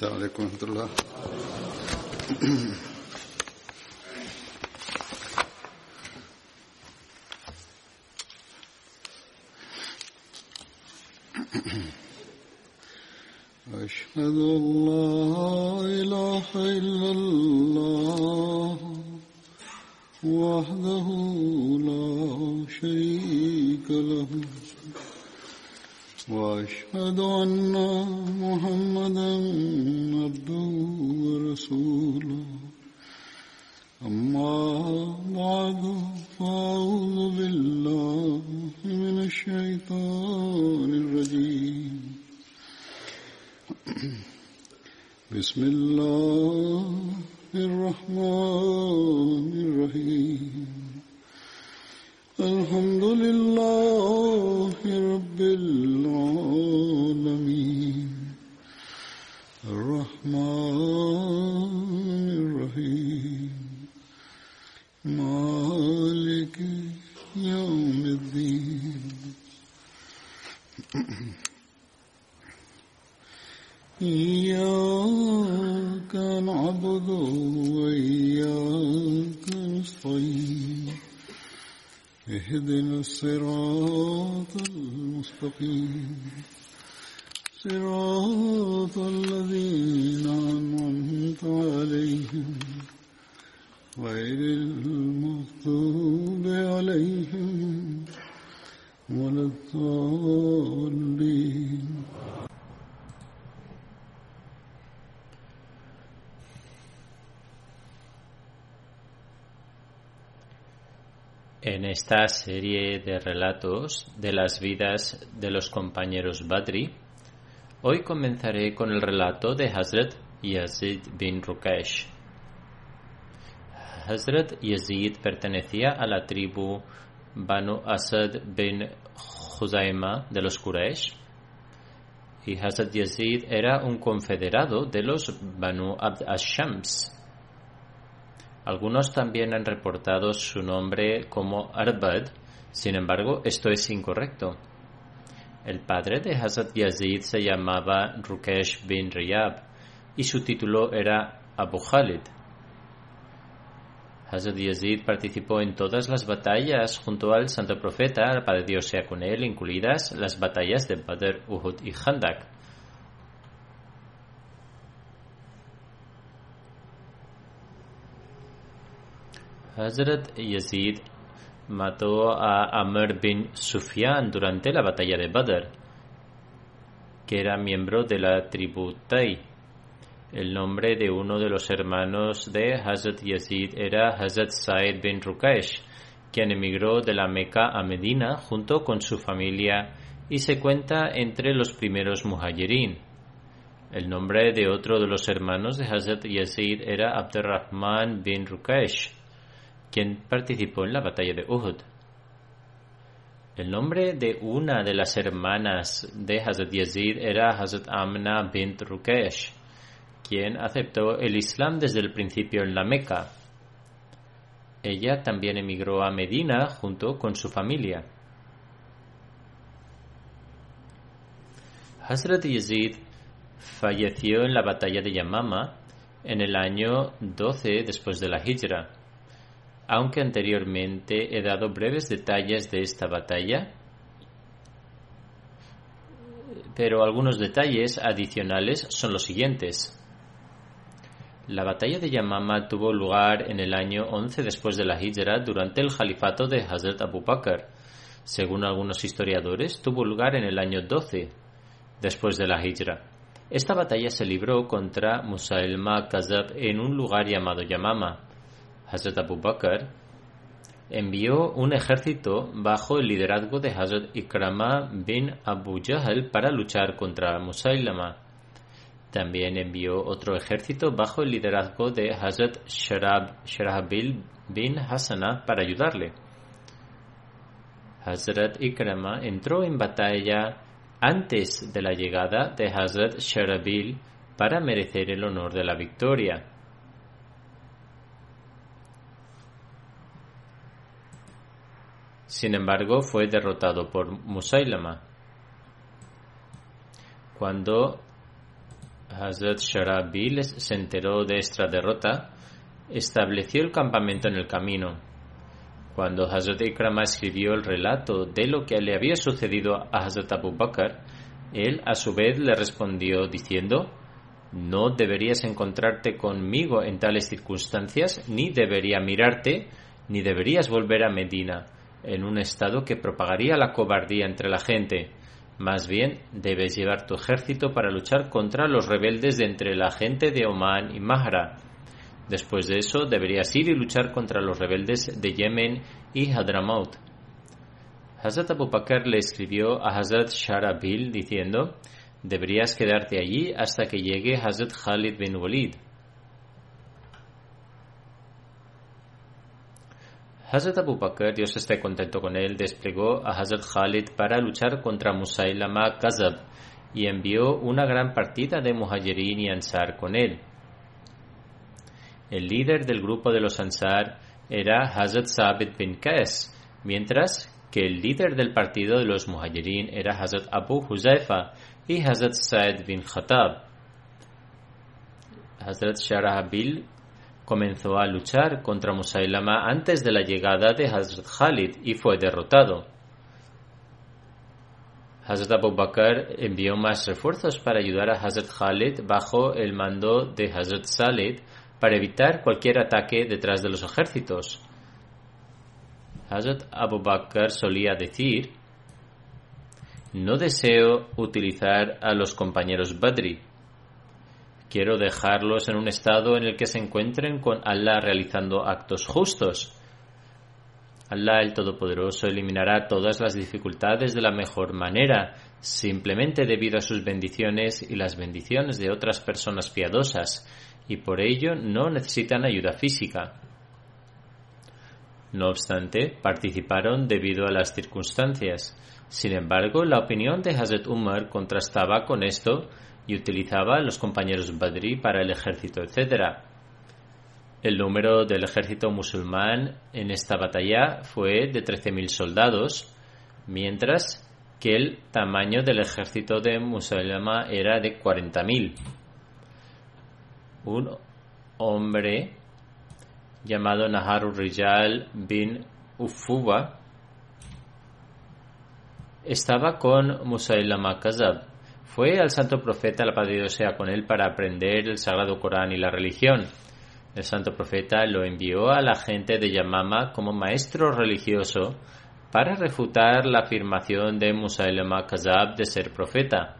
Dale controlar. En esta serie de relatos de las vidas de los compañeros Badri, hoy comenzaré con el relato de Hazrat Yazid bin Rukesh. Hazrat Yazid pertenecía a la tribu Banu Asad bin Khuzaima de los Quraysh y Hazrat Yazid era un confederado de los Banu Abd Ash-Shams. Algunos también han reportado su nombre como Arbad, sin embargo, esto es incorrecto. El padre de Hazrat Yazid se llamaba Rukesh bin Riyab y su título era Abu Khalid. Hazrat Yazid participó en todas las batallas junto al santo profeta, el Padre Dios sea con él, incluidas las batallas de Badr, Uhud y Khandak. Hazrat Yazid mató a Amr bin Sufyan durante la batalla de Badr, que era miembro de la tribu Tai. El nombre de uno de los hermanos de Hazrat Yazid era Hazrat Said bin Rukesh, quien emigró de la Meca a Medina junto con su familia y se cuenta entre los primeros muhajirin. El nombre de otro de los hermanos de Hazrat Yazid era Abdurrahman bin Rukesh, quien participó en la batalla de Uhud. El nombre de una de las hermanas de Hazrat Yazid era Hazrat Amna bint Rukesh, quien aceptó el Islam desde el principio en la Meca. Ella también emigró a Medina junto con su familia. Hazrat Yazid falleció en la batalla de Yamama en el año 12 después de la Hijra. Aunque anteriormente he dado breves detalles de esta batalla, pero algunos detalles adicionales son los siguientes. La batalla de Yamama tuvo lugar en el año 11 después de la Hijra durante el califato de Hazrat Abu Bakr. Según algunos historiadores, tuvo lugar en el año 12 después de la Hijra. Esta batalla se libró contra Musailma Kazab en un lugar llamado Yamama. Hazrat Abu Bakr envió un ejército bajo el liderazgo de Hazrat Ikrama bin Abu Jahl para luchar contra Musailama. También envió otro ejército bajo el liderazgo de Hazrat Sharab, Sharabil bin Hassana para ayudarle. Hazrat Ikrama entró en batalla antes de la llegada de Hazrat Sharabil para merecer el honor de la victoria. Sin embargo, fue derrotado por Musailama. Cuando Hazrat Sharabil se enteró de esta derrota, estableció el campamento en el camino. Cuando Hazrat Ikrama escribió el relato de lo que le había sucedido a Hazrat Abu Bakr, él a su vez le respondió diciendo, no deberías encontrarte conmigo en tales circunstancias, ni debería mirarte, ni deberías volver a Medina, en un estado que propagaría la cobardía entre la gente. Más bien, debes llevar tu ejército para luchar contra los rebeldes de entre la gente de Oman y Mahra. Después de eso, deberías ir y luchar contra los rebeldes de Yemen y Hadramaut. Hazrat Abu Bakr le escribió a Hazrat Sharabil diciendo, deberías quedarte allí hasta que llegue Hazrat Khalid bin Walid. Hazrat Abu Bakr, Dios esté contento con él, desplegó a Hazrat Khalid para luchar contra Musailama Kazab y envió una gran partida de Muhajirin y Ansar con él. El líder del grupo de los Ansar era Hazrat Sabit bin Qais, mientras que el líder del partido de los Muhajirin era Hazrat Abu Huzaifa y Hazrat Said bin Khattab. Hazrat Sharahabil comenzó a luchar contra Musailama antes de la llegada de Hazrat Khalid y fue derrotado. Hazrat Abu Bakr envió más refuerzos para ayudar a Hazrat Khalid bajo el mando de Hazrat Salid para evitar cualquier ataque detrás de los ejércitos. Hazrat Abu Bakr solía decir, no deseo utilizar a los compañeros Badri, Quiero dejarlos en un estado en el que se encuentren con Allah realizando actos justos. Allah el Todopoderoso eliminará todas las dificultades de la mejor manera, simplemente debido a sus bendiciones y las bendiciones de otras personas piadosas, y por ello no necesitan ayuda física. No obstante, participaron debido a las circunstancias. Sin embargo, la opinión de Hazrat Umar contrastaba con esto y utilizaba los compañeros Badri para el ejército, etc. El número del ejército musulmán en esta batalla fue de 13.000 soldados, mientras que el tamaño del ejército de Musulmán era de 40.000. Un hombre llamado Naharur Rijal bin Ufuwa estaba con Musailama Kazab fue al santo profeta, la paz de Dios sea con él, para aprender el sagrado Corán y la religión. El santo profeta lo envió a la gente de Yamama como maestro religioso para refutar la afirmación de Musailama Kazab de ser profeta.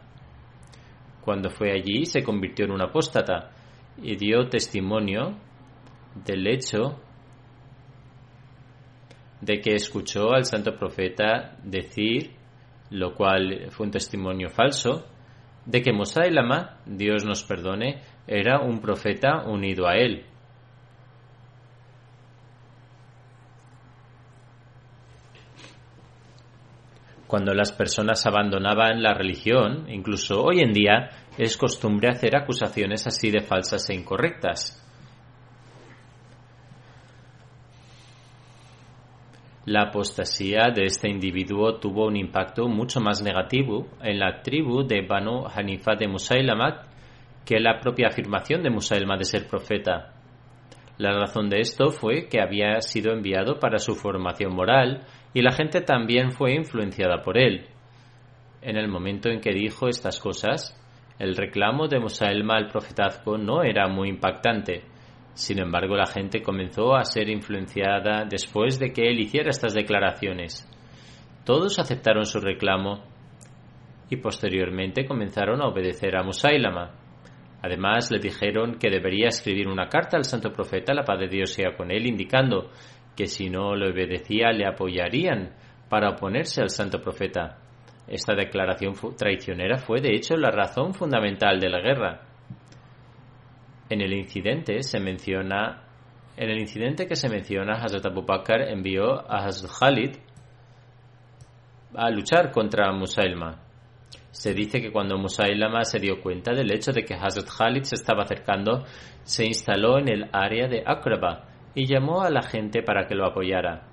Cuando fue allí se convirtió en un apóstata y dio testimonio del hecho de que escuchó al santo profeta decir, lo cual fue un testimonio falso, de que Musailama, Dios nos perdone, era un profeta unido a él. Cuando las personas abandonaban la religión, incluso hoy en día, es costumbre hacer acusaciones así de falsas e incorrectas. La apostasía de este individuo tuvo un impacto mucho más negativo en la tribu de Banu Hanifa de Musailamat que la propia afirmación de Musailma de ser profeta. La razón de esto fue que había sido enviado para su formación moral y la gente también fue influenciada por él. En el momento en que dijo estas cosas, el reclamo de Musailma al profetazgo no era muy impactante, sin embargo, la gente comenzó a ser influenciada después de que él hiciera estas declaraciones. Todos aceptaron su reclamo y posteriormente comenzaron a obedecer a Musailama. Además, le dijeron que debería escribir una carta al santo profeta, la paz de Dios sea con él, indicando que si no le obedecía le apoyarían para oponerse al santo profeta. Esta declaración traicionera fue, de hecho, la razón fundamental de la guerra. En el incidente se menciona en el incidente que se menciona, Hazrat Abu Bakr envió a Hazrat Khalid a luchar contra Musailma. Se dice que cuando Musailama se dio cuenta del hecho de que Hazrat Khalid se estaba acercando, se instaló en el área de Akraba y llamó a la gente para que lo apoyara.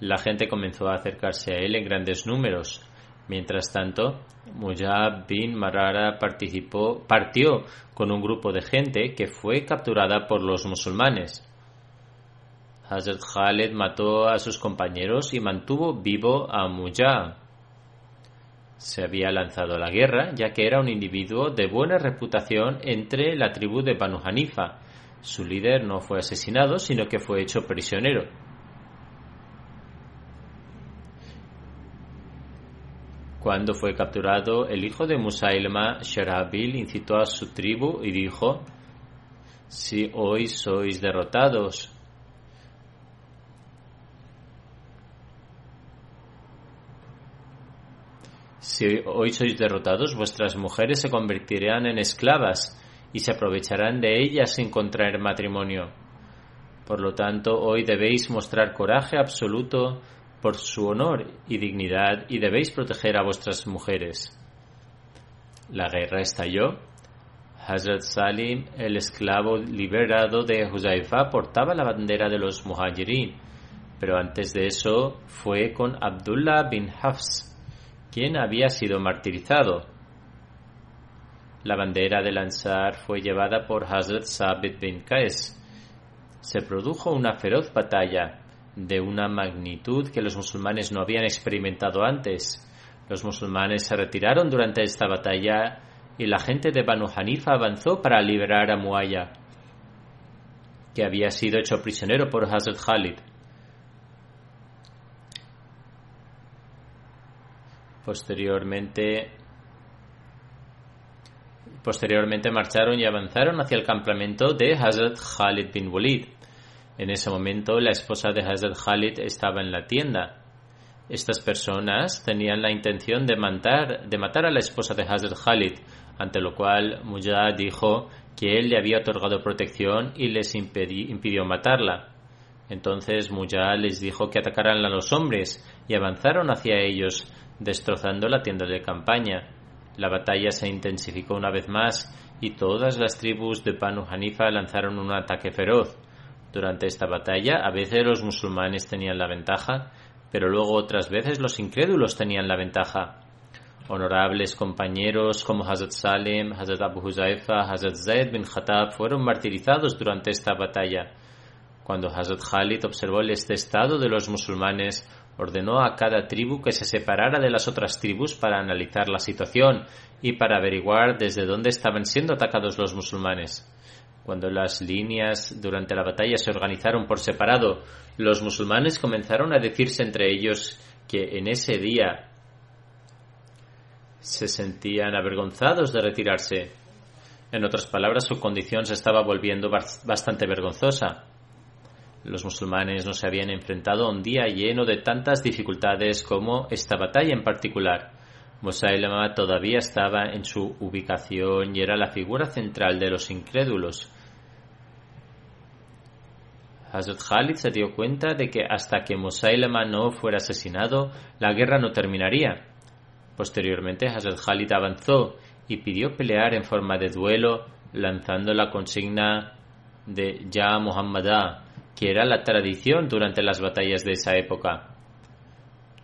La gente comenzó a acercarse a él en grandes números, Mientras tanto, Mujab bin Marara partió con un grupo de gente que fue capturada por los musulmanes. Hazrat Khaled mató a sus compañeros y mantuvo vivo a Mujab. Se había lanzado a la guerra ya que era un individuo de buena reputación entre la tribu de Banu Hanifa. Su líder no fue asesinado, sino que fue hecho prisionero. Cuando fue capturado, el hijo de Musailma, Sharabil, incitó a su tribu y dijo, Si hoy sois derrotados, Si hoy sois derrotados, vuestras mujeres se convertirán en esclavas y se aprovecharán de ellas sin contraer matrimonio. Por lo tanto, hoy debéis mostrar coraje absoluto por su honor y dignidad y debéis proteger a vuestras mujeres. La guerra estalló. Hazrat Salim, el esclavo liberado de Huzaifa, portaba la bandera de los muhajirin, pero antes de eso fue con Abdullah bin Hafs, quien había sido martirizado. La bandera del Ansar fue llevada por Hazrat Sabit bin Qais. Se produjo una feroz batalla de una magnitud que los musulmanes no habían experimentado antes. Los musulmanes se retiraron durante esta batalla y la gente de Banu Hanifa avanzó para liberar a Muaya, que había sido hecho prisionero por Hazrat Khalid. Posteriormente, posteriormente marcharon y avanzaron hacia el campamento de Hazrat Khalid bin Walid. En ese momento la esposa de Hazrat Khalid estaba en la tienda. Estas personas tenían la intención de matar, de matar a la esposa de Hazrat Khalid, ante lo cual Mujah dijo que él le había otorgado protección y les impidió matarla. Entonces Mujah les dijo que atacaran a los hombres y avanzaron hacia ellos, destrozando la tienda de campaña. La batalla se intensificó una vez más y todas las tribus de Banu Hanifa lanzaron un ataque feroz. Durante esta batalla, a veces los musulmanes tenían la ventaja, pero luego otras veces los incrédulos tenían la ventaja. Honorables compañeros como Hazrat Salim, Hazrat Abu Huzaifa, Hazrat Zaid bin Khattab fueron martirizados durante esta batalla. Cuando Hazrat Khalid observó este estado de los musulmanes, ordenó a cada tribu que se separara de las otras tribus para analizar la situación y para averiguar desde dónde estaban siendo atacados los musulmanes. Cuando las líneas durante la batalla se organizaron por separado, los musulmanes comenzaron a decirse entre ellos que en ese día se sentían avergonzados de retirarse. En otras palabras, su condición se estaba volviendo bastante vergonzosa. Los musulmanes no se habían enfrentado a un día lleno de tantas dificultades como esta batalla en particular. Musailama todavía estaba en su ubicación y era la figura central de los incrédulos. Hazrat Khalid se dio cuenta de que hasta que Musailama no fuera asesinado, la guerra no terminaría. Posteriormente, Hazrat Khalid avanzó y pidió pelear en forma de duelo, lanzando la consigna de Ya Muhammadah, que era la tradición durante las batallas de esa época.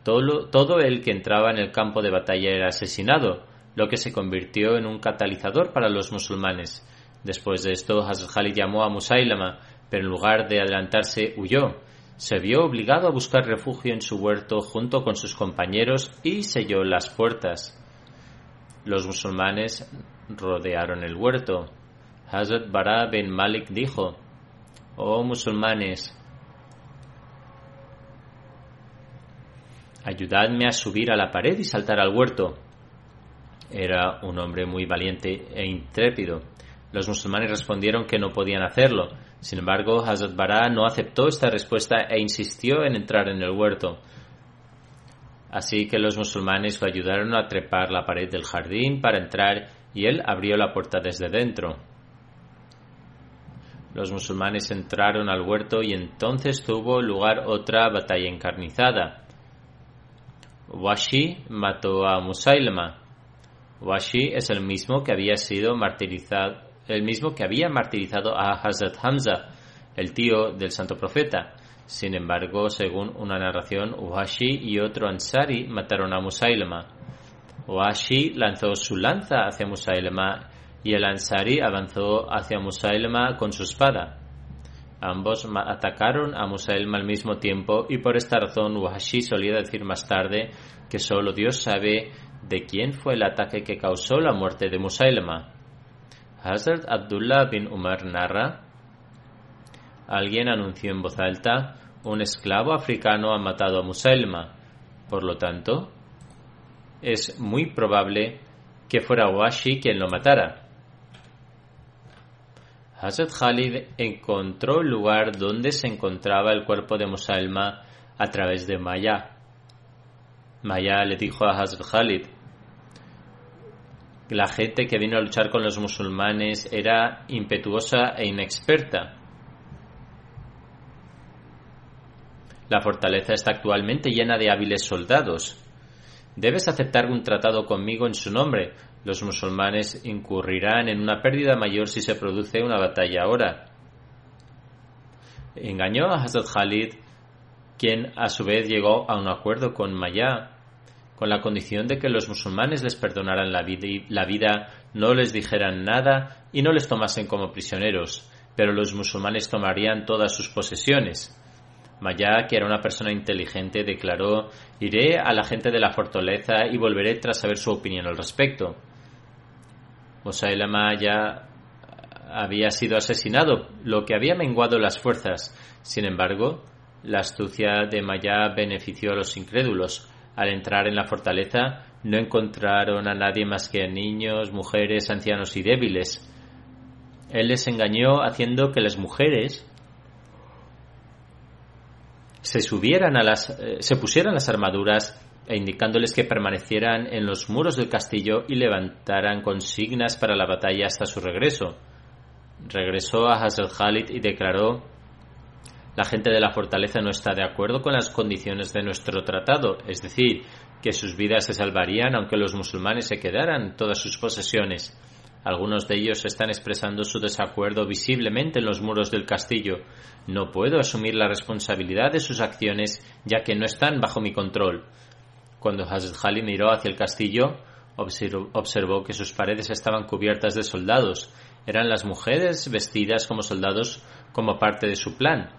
Todo, todo el que entraba en el campo de batalla era asesinado, lo que se convirtió en un catalizador para los musulmanes. Después de esto, Hazrat Khalid llamó a Musailama pero en lugar de adelantarse huyó. Se vio obligado a buscar refugio en su huerto junto con sus compañeros y selló las puertas. Los musulmanes rodearon el huerto. Hazrat Bara bin Malik dijo, Oh musulmanes, ayudadme a subir a la pared y saltar al huerto. Era un hombre muy valiente e intrépido. Los musulmanes respondieron que no podían hacerlo, sin embargo, Hazrat Bara no aceptó esta respuesta e insistió en entrar en el huerto. Así que los musulmanes lo ayudaron a trepar la pared del jardín para entrar y él abrió la puerta desde dentro. Los musulmanes entraron al huerto y entonces tuvo lugar otra batalla encarnizada. Washi mató a Musailama. Washi es el mismo que había sido martirizado el mismo que había martirizado a Hazrat Hamza, el tío del santo profeta. Sin embargo, según una narración, Uhashi y otro Ansari mataron a Musailama. Oashi lanzó su lanza hacia Musailama y el Ansari avanzó hacia Musailama con su espada. Ambos atacaron a Musailama al mismo tiempo y por esta razón Wahashi solía decir más tarde que solo Dios sabe de quién fue el ataque que causó la muerte de Musailama. Hazrat Abdullah bin Umar narra, alguien anunció en voz alta, un esclavo africano ha matado a Musailama. Por lo tanto, es muy probable que fuera Washi quien lo matara. Hazrat Khalid encontró el lugar donde se encontraba el cuerpo de Musailma a través de Maya. Maya le dijo a Hazrat Khalid, la gente que vino a luchar con los musulmanes era impetuosa e inexperta. La fortaleza está actualmente llena de hábiles soldados. Debes aceptar un tratado conmigo en su nombre. Los musulmanes incurrirán en una pérdida mayor si se produce una batalla ahora. Engañó a Hazrat Khalid, quien a su vez llegó a un acuerdo con Maya, con la condición de que los musulmanes les perdonaran la vida, no les dijeran nada y no les tomasen como prisioneros, pero los musulmanes tomarían todas sus posesiones. Maya, que era una persona inteligente, declaró Iré a la gente de la fortaleza y volveré tras saber su opinión al respecto. Musailama ya había sido asesinado, lo que había menguado las fuerzas. Sin embargo, la astucia de Maya benefició a los incrédulos. Al entrar en la fortaleza, no encontraron a nadie más que niños, mujeres, ancianos y débiles. Él les engañó haciendo que las mujeres se subieran a las, eh, se pusieran las armaduras e indicándoles que permanecieran en los muros del castillo y levantaran consignas para la batalla hasta su regreso. Regresó a Hazel Khalid y declaró la gente de la fortaleza no está de acuerdo con las condiciones de nuestro tratado, es decir, que sus vidas se salvarían aunque los musulmanes se quedaran todas sus posesiones. Algunos de ellos están expresando su desacuerdo visiblemente en los muros del castillo. No puedo asumir la responsabilidad de sus acciones ya que no están bajo mi control. Cuando Hazrat miró hacia el castillo, observó que sus paredes estaban cubiertas de soldados. Eran las mujeres vestidas como soldados como parte de su plan.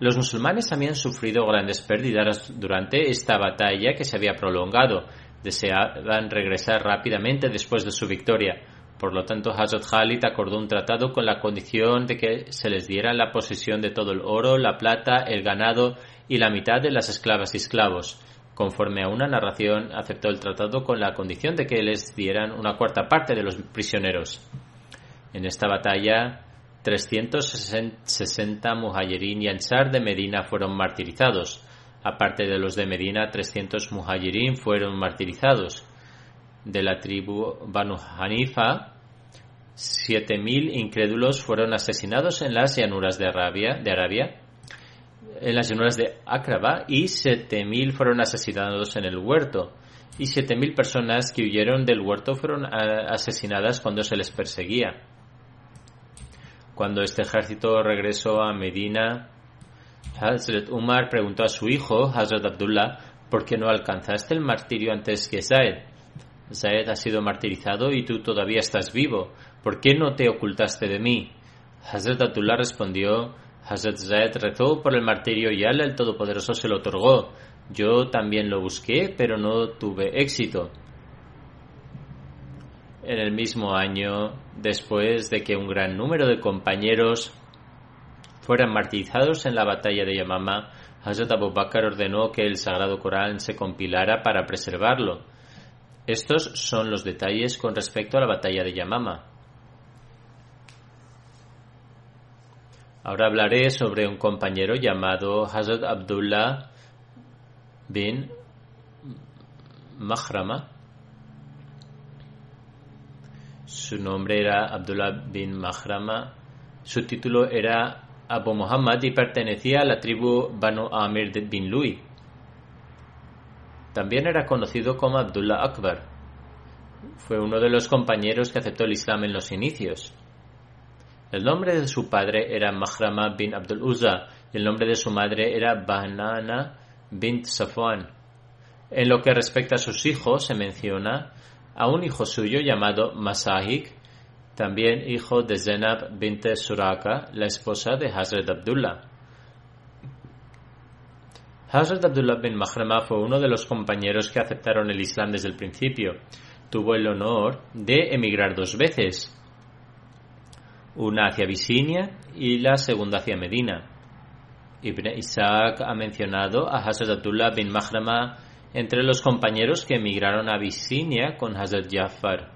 Los musulmanes habían sufrido grandes pérdidas durante esta batalla que se había prolongado. Deseaban regresar rápidamente después de su victoria. Por lo tanto, Hazrat Khalid acordó un tratado con la condición de que se les diera la posesión de todo el oro, la plata, el ganado y la mitad de las esclavas y esclavos. Conforme a una narración, aceptó el tratado con la condición de que les dieran una cuarta parte de los prisioneros. En esta batalla, 360 muhajirin y ansar de Medina fueron martirizados. Aparte de los de Medina, 300 muhajirin fueron martirizados. De la tribu Banu Hanifa, 7.000 incrédulos fueron asesinados en las llanuras de Arabia, de Arabia en las llanuras de Akraba y 7.000 fueron asesinados en el huerto y 7.000 personas que huyeron del huerto fueron asesinadas cuando se les perseguía. Cuando este ejército regresó a Medina, Hazrat Umar preguntó a su hijo, Hazrat Abdullah, ¿por qué no alcanzaste el martirio antes que Zaed? Zaed ha sido martirizado y tú todavía estás vivo. ¿Por qué no te ocultaste de mí? Hazrat Abdullah respondió, Hazrat Zaid rezó por el martirio y Allah el Todopoderoso se lo otorgó. Yo también lo busqué, pero no tuve éxito. En el mismo año, después de que un gran número de compañeros fueran martirizados en la batalla de Yamama, Hazrat Abu Bakr ordenó que el Sagrado Corán se compilara para preservarlo. Estos son los detalles con respecto a la batalla de Yamama. Ahora hablaré sobre un compañero llamado Hazrat Abdullah bin Mahrama. Su nombre era Abdullah bin Mahrama. Su título era Abu Muhammad y pertenecía a la tribu Banu Amir bin Lui. También era conocido como Abdullah Akbar. Fue uno de los compañeros que aceptó el Islam en los inicios. El nombre de su padre era Mahrama bin Abdul Uzza y el nombre de su madre era Bahnana bint Safwan. En lo que respecta a sus hijos, se menciona a un hijo suyo llamado Masahik, también hijo de Zenab bint Suraka, la esposa de Hazrat Abdullah. Hazrat Abdullah bin Mahrama fue uno de los compañeros que aceptaron el Islam desde el principio. Tuvo el honor de emigrar dos veces, una hacia Abisinia y la segunda hacia Medina. Ibn Isaac ha mencionado a Hazrat Abdullah bin Mahrama entre los compañeros que emigraron a Abisinia con Hazrat Jafar.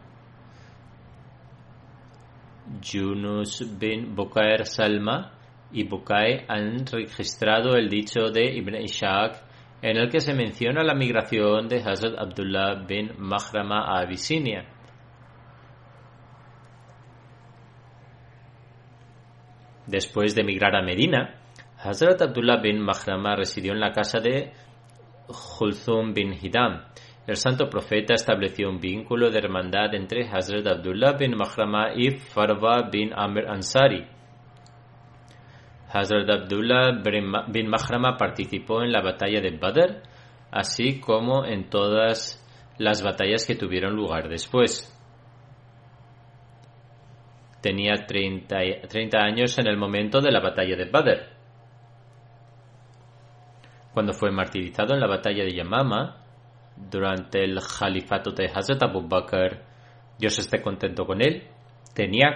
Yunus bin Bukair Salma y Bukai han registrado el dicho de Ibn Ishaq en el que se menciona la migración de Hazrat Abdullah bin Mahrama a Abisinia. Después de emigrar a Medina, Hazrat Abdullah bin Mahrama residió en la casa de Julthum bin Hidam. El santo profeta estableció un vínculo de hermandad entre Hazrat Abdullah bin Mahrama y Farwa bin Amr Ansari. Hazrat Abdullah bin Mahrama participó en la batalla de Badr, así como en todas las batallas que tuvieron lugar después. Tenía 30, 30 años en el momento de la batalla de Badr. Cuando fue martirizado en la batalla de Yamama, durante el califato de Hazrat Abu Bakr, Dios esté contento con él, tenía,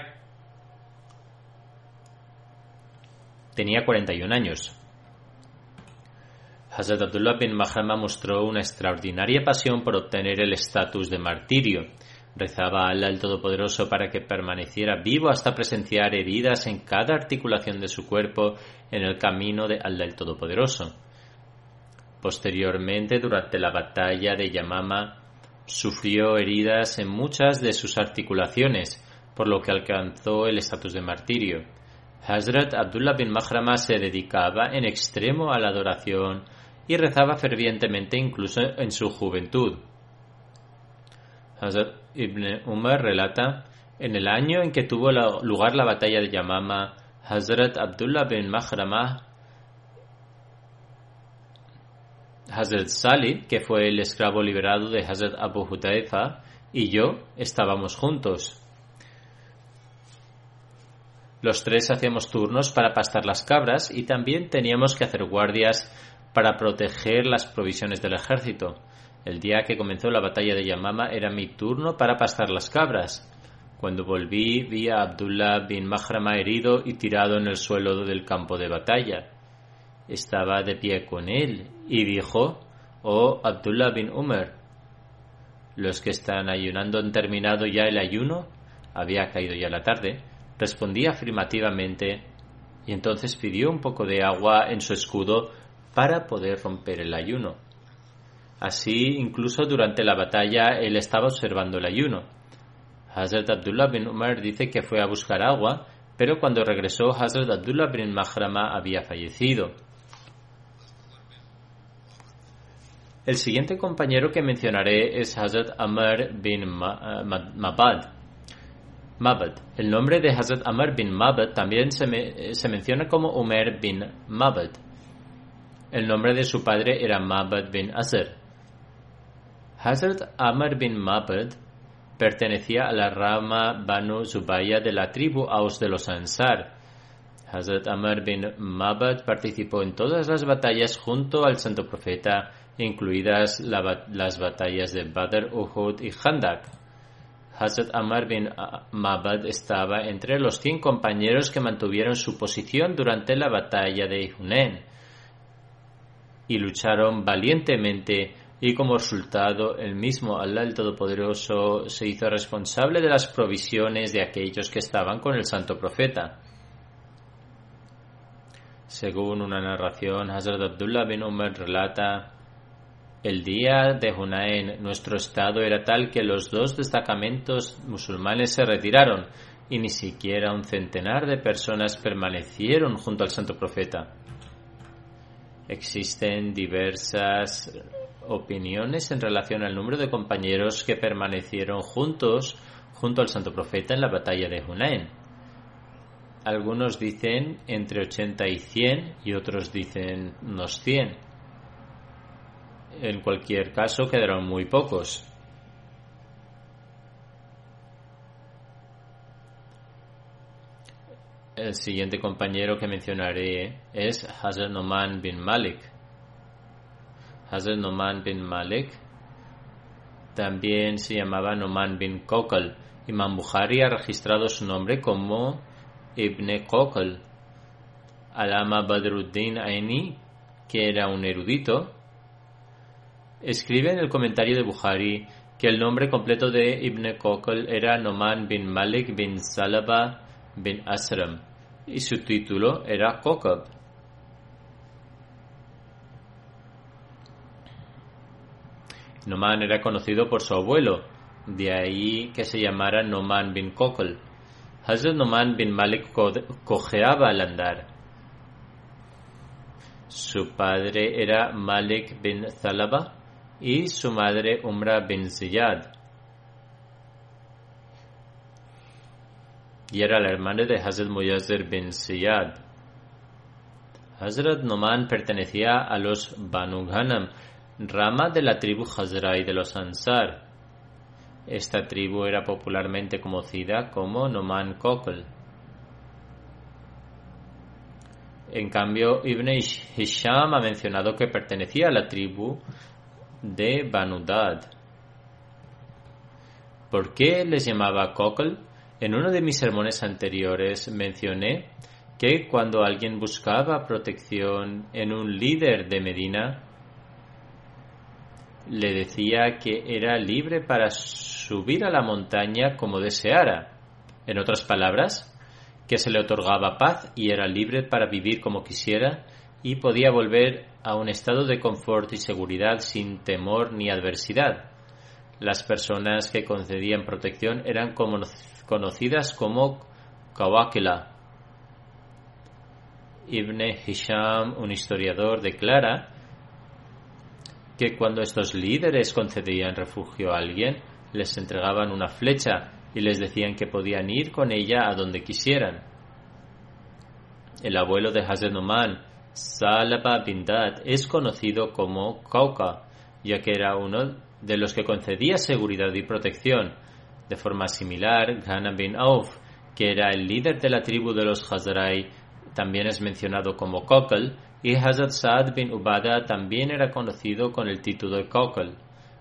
tenía 41 años. Hazrat Abdullah bin Mahrama mostró una extraordinaria pasión por obtener el estatus de martirio. Rezaba a Allah el Todopoderoso para que permaneciera vivo hasta presenciar heridas en cada articulación de su cuerpo en el camino de Allah el Todopoderoso. Posteriormente, durante la batalla de Yamama, sufrió heridas en muchas de sus articulaciones, por lo que alcanzó el estatus de martirio. Hazrat Abdullah bin Mahrama se dedicaba en extremo a la adoración y rezaba fervientemente incluso en su juventud. Hazrat Ibn Umar relata, en el año en que tuvo lugar la batalla de Yamama, Hazrat Abdullah bin Mahrama Hazrat Salih, que fue el esclavo liberado de Hazrat Abu Hudayfa, y yo estábamos juntos. Los tres hacíamos turnos para pastar las cabras y también teníamos que hacer guardias para proteger las provisiones del ejército. El día que comenzó la batalla de Yamama era mi turno para pastar las cabras. Cuando volví vi a Abdullah bin Mahrama herido y tirado en el suelo del campo de batalla estaba de pie con él y dijo, Oh Abdullah bin Umar, los que están ayunando han terminado ya el ayuno, había caído ya la tarde, respondí afirmativamente y entonces pidió un poco de agua en su escudo para poder romper el ayuno. Así, incluso durante la batalla, él estaba observando el ayuno. Hazrat Abdullah bin Umar dice que fue a buscar agua, pero cuando regresó, Hazrat Abdullah bin Mahrama había fallecido. El siguiente compañero que mencionaré es Hazrat Amr bin eh, Mabad. Mabad. El nombre de Hazrat Amr bin Mabad también se, menciona como Umar bin Mabad. El nombre de su padre era Mabad bin Azar. Hazrat Amr bin Mabad pertenecía a la rama Banu Zubayya de la tribu Aus de los Ansar. Hazrat Amr bin Mabad participó en todas las batallas junto al santo profeta incluidas las batallas de Badr, Uhud y Khandak. Hazrat Amar bin Mabad estaba entre los 100 compañeros que mantuvieron su posición durante la batalla de Hunain y lucharon valientemente y como resultado el mismo Allah el Todopoderoso se hizo responsable de las provisiones de aquellos que estaban con el santo profeta. Según una narración, Hazrat Abdullah bin Umar relata el día de Hunain nuestro estado era tal que los dos destacamentos musulmanes se retiraron y ni siquiera un centenar de personas permanecieron junto al santo profeta. Existen diversas opiniones en relación al número de compañeros que permanecieron juntos junto al santo profeta en la batalla de Hunain. Algunos dicen entre 80 y 100 y otros dicen unos 100 En cualquier caso, quedaron muy pocos. El siguiente compañero que mencionaré es Hazrat Noman bin Malik. Hazrat Noman bin Malik también se llamaba Noman bin Kokal. Imam Bukhari ha registrado su nombre como Ibn Kokal. Alama Badruddin Aini, que era un erudito, escribe en el comentario de Bukhari que el nombre completo de Ibn Kokal era Noman bin Malik bin Salaba bin Asram y su título era Kokab. Noman era conocido por su abuelo, de ahí que se llamara Noman bin Kokal. Hazrat Noman bin Malik cojeaba al andar. Su padre era Malik bin Zalaba y su madre Umra bin Ziyad. y era la hermana de Hazrat Muyazir bin Ziyad. Hazrat Noman pertenecía a los Banu Ghanam, rama de la tribu Hazrai de los Ansar. Esta tribu era popularmente conocida como Noman Kokl. En cambio, Ibn Hisham ha mencionado que pertenecía a la tribu de Banu Dad. ¿Por qué les llamaba Kokl? En uno de mis sermones anteriores mencioné que cuando alguien buscaba protección en un líder de Medina, le decía que era libre para subir a la montaña como deseara. En otras palabras, que se le otorgaba paz y era libre para vivir como quisiera y podía volver a un estado de confort y seguridad sin temor ni adversidad. Las personas que concedían protección eran conocidas como Kawakila. Ibn Hisham, un historiador, declara que cuando estos líderes concedían refugio a alguien, les entregaban una flecha y les decían que podían ir con ella a donde quisieran. El abuelo de Hazrat Oman, Salaba bin Dad, es conocido como Kauka, ya que era uno de los que concedía seguridad y protección de forma similar, Ghana bin Auf, que era el líder de la tribu de los Hazrai, también es mencionado como Kokal, y Hazrat Saad bin Ubada también era conocido con el título de Kokal.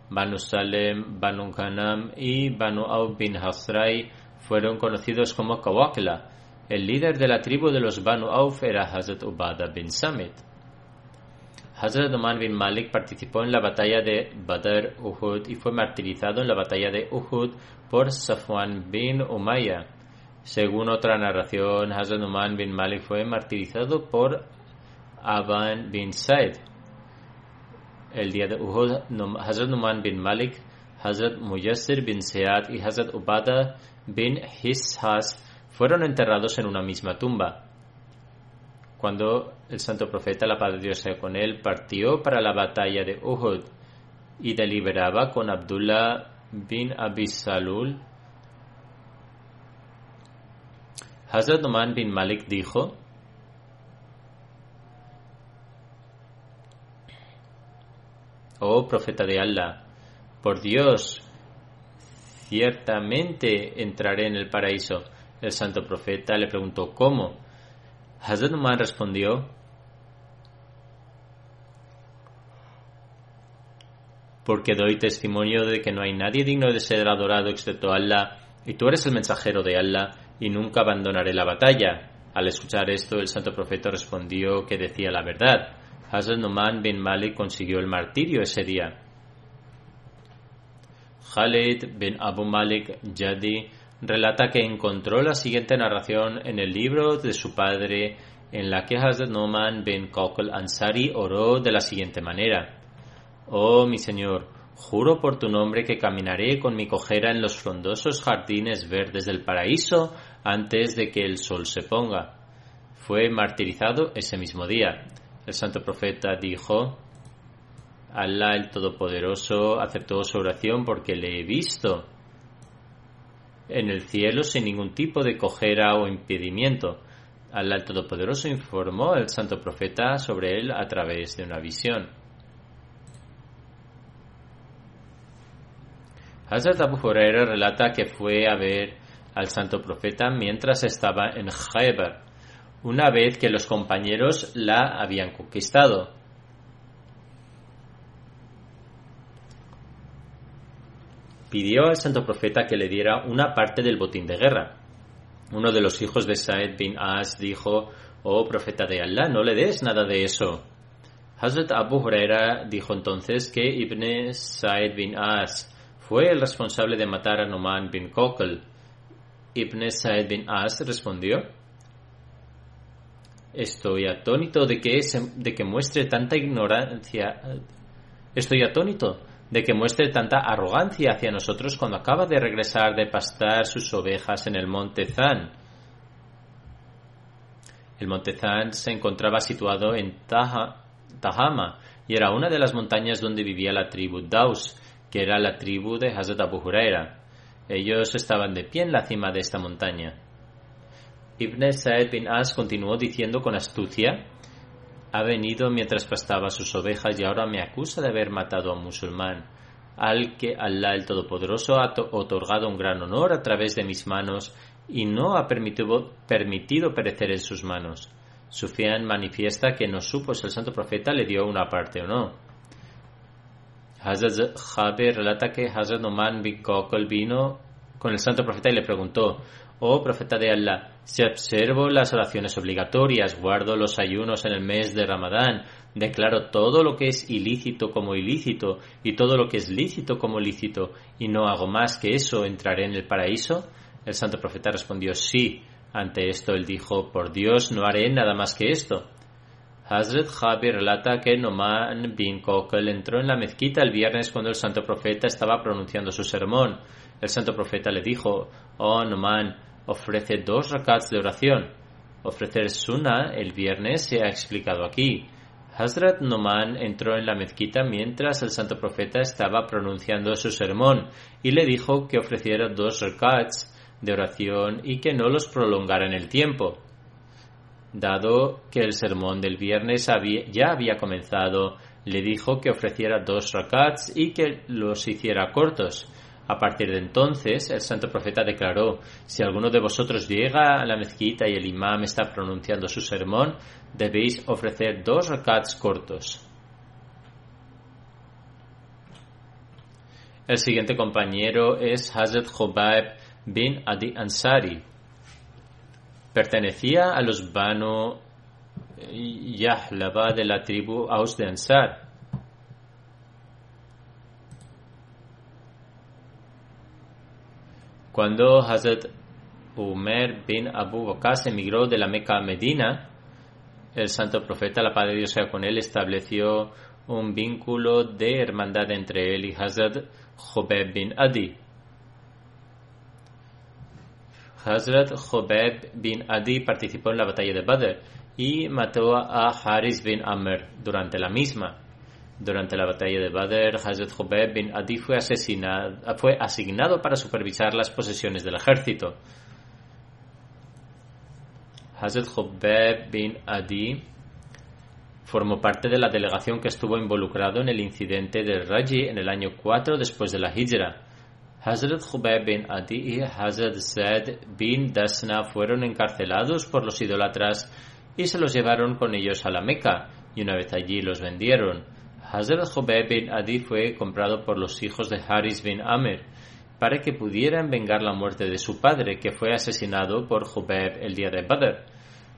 Banu Salem, Banu Ghanam y Banu Auf bin Hazrai fueron conocidos como Kawakla. El líder de la tribu de los Banu Auf era Hazrat Ubada bin Samit. Hazrat Oman bin Malik participó en la batalla de Badr Uhud y fue martirizado en la batalla de Uhud por Safwan bin Umayya. Según otra narración, Hazrat Oman bin Malik fue martirizado por Aban bin Said. El día de Uhud, Hazrat Oman bin Malik, Hazrat Muyassir bin Sead y Hazrat Ubada bin Hishas fueron enterrados en una misma tumba cuando el santo profeta, la paz de Dios sea con él, partió para la batalla de Uhud y deliberaba con Abdullah bin Abisalul, Hazrat Numan bin Malik dijo, Oh profeta de Allah, por Dios, ciertamente entraré en el paraíso. El santo profeta le preguntó, ¿cómo? Hazrat Numan respondió, porque doy testimonio de que no hay nadie digno de ser adorado excepto Allah, y tú eres el mensajero de Allah, y nunca abandonaré la batalla. Al escuchar esto, el santo profeta respondió que decía la verdad. Hazrat Numan bin Malik consiguió el martirio ese día. Khalid bin Abu Malik Jadi relata que encontró la siguiente narración en el libro de su padre en la que Hazrat Noman bin Kokl Ansari oró de la siguiente manera. Oh mi Señor, juro por tu nombre que caminaré con mi cojera en los frondosos jardines verdes del paraíso antes de que el sol se ponga. Fue martirizado ese mismo día. El santo profeta dijo, Allah el Todopoderoso aceptó su oración porque le he visto en el cielo sin ningún tipo de cojera o impedimento. Al Todopoderoso informó el santo profeta sobre él a través de una visión. Hazrat Abu Huraira relata que fue a ver al santo profeta mientras estaba en Khaybar, una vez que los compañeros la habían conquistado. Pidió al santo profeta que le diera una parte del botín de guerra. Uno de los hijos de Saed bin As dijo, Oh profeta de Allah, no le des nada de eso. Hazrat Abu Huraira dijo entonces que Ibn Saed bin As fue el responsable de matar a Numan bin Kokal. Ibn Saed bin As respondió, Estoy atónito de que muestre tanta ignorancia. Estoy atónito de que muestre tanta arrogancia hacia nosotros cuando acaba de regresar de pastar sus ovejas en el monte Zan. El monte Zan se encontraba situado en Tahama y era una de las montañas donde vivía la tribu Daus, que era la tribu de Hazrat Abu Huraira. Ellos estaban de pie en la cima de esta montaña. Ibn Sa'id bin As continuó diciendo con astucia ha venido mientras pastaba sus ovejas y ahora me acusa de haber matado a un musulmán, al que Allah el Todopoderoso ha otorgado un gran honor a través de mis manos y no ha permitido, permitido perecer en sus manos. Sufian manifiesta que no supo si el santo profeta le dio una parte o no. Hazrat Jabe relata que Hazrat Noman bin Kokol vino con el santo profeta y le preguntó, Oh profeta de Allah, si observo las oraciones obligatorias, guardo los ayunos en el mes de Ramadán, declaro todo lo que es ilícito como ilícito y todo lo que es lícito como lícito, y no hago más que eso, ¿entraré en el paraíso? El santo profeta respondió sí. Ante esto él dijo, por Dios, no haré nada más que esto. Hazrat Jabi relata que Noman bin Kokel entró en la mezquita el viernes cuando el santo profeta estaba pronunciando su sermón. El santo profeta le dijo, Oh Noman, ofrece dos rakats de oración. Ofrecer sunna el viernes se ha explicado aquí. Hazrat Noman entró en la mezquita mientras el santo profeta estaba pronunciando su sermón y le dijo que ofreciera dos rakats de oración y que no los prolongara en el tiempo. Dado que el sermón del viernes ya había comenzado, le dijo que ofreciera dos rakats y que los hiciera cortos. A partir de entonces, el santo profeta declaró, si alguno de vosotros llega a la mezquita y el imam está pronunciando su sermón, debéis ofrecer dos rakats cortos. El siguiente compañero es Hazrat Jobaib bin Adi Ansari. Pertenecía a los Banu Yahlaba de la tribu Aus de Ansar. Cuando Hazrat Umar bin Abu Bakr emigró de la Meca a Medina, el santo profeta, la paz de Dios con él, estableció un vínculo de hermandad entre él y Hazrat Jobeb bin Adi. Hazrat Jobeb bin Adi participó en la batalla de Badr y mató a Haris bin Amr durante la misma. Durante la batalla de Badr, Hazrat Jobeb bin Adi fue, asignado para supervisar las posesiones del ejército. Hazrat Jobeb bin Adi formó parte de la delegación que estuvo involucrado en el incidente del Raji en el año 4 después de la Hijra. Hazrat Jubeb bin Adi y Hazrat Zaid bin Dasna fueron encarcelados por los idólatras y se los llevaron con ellos a la Meca, y una vez allí los vendieron. Hazrat Jubeb bin Adi fue comprado por los hijos de Haris bin Amr para que pudieran vengar la muerte de su padre, que fue asesinado por Jubeb el día de Badr.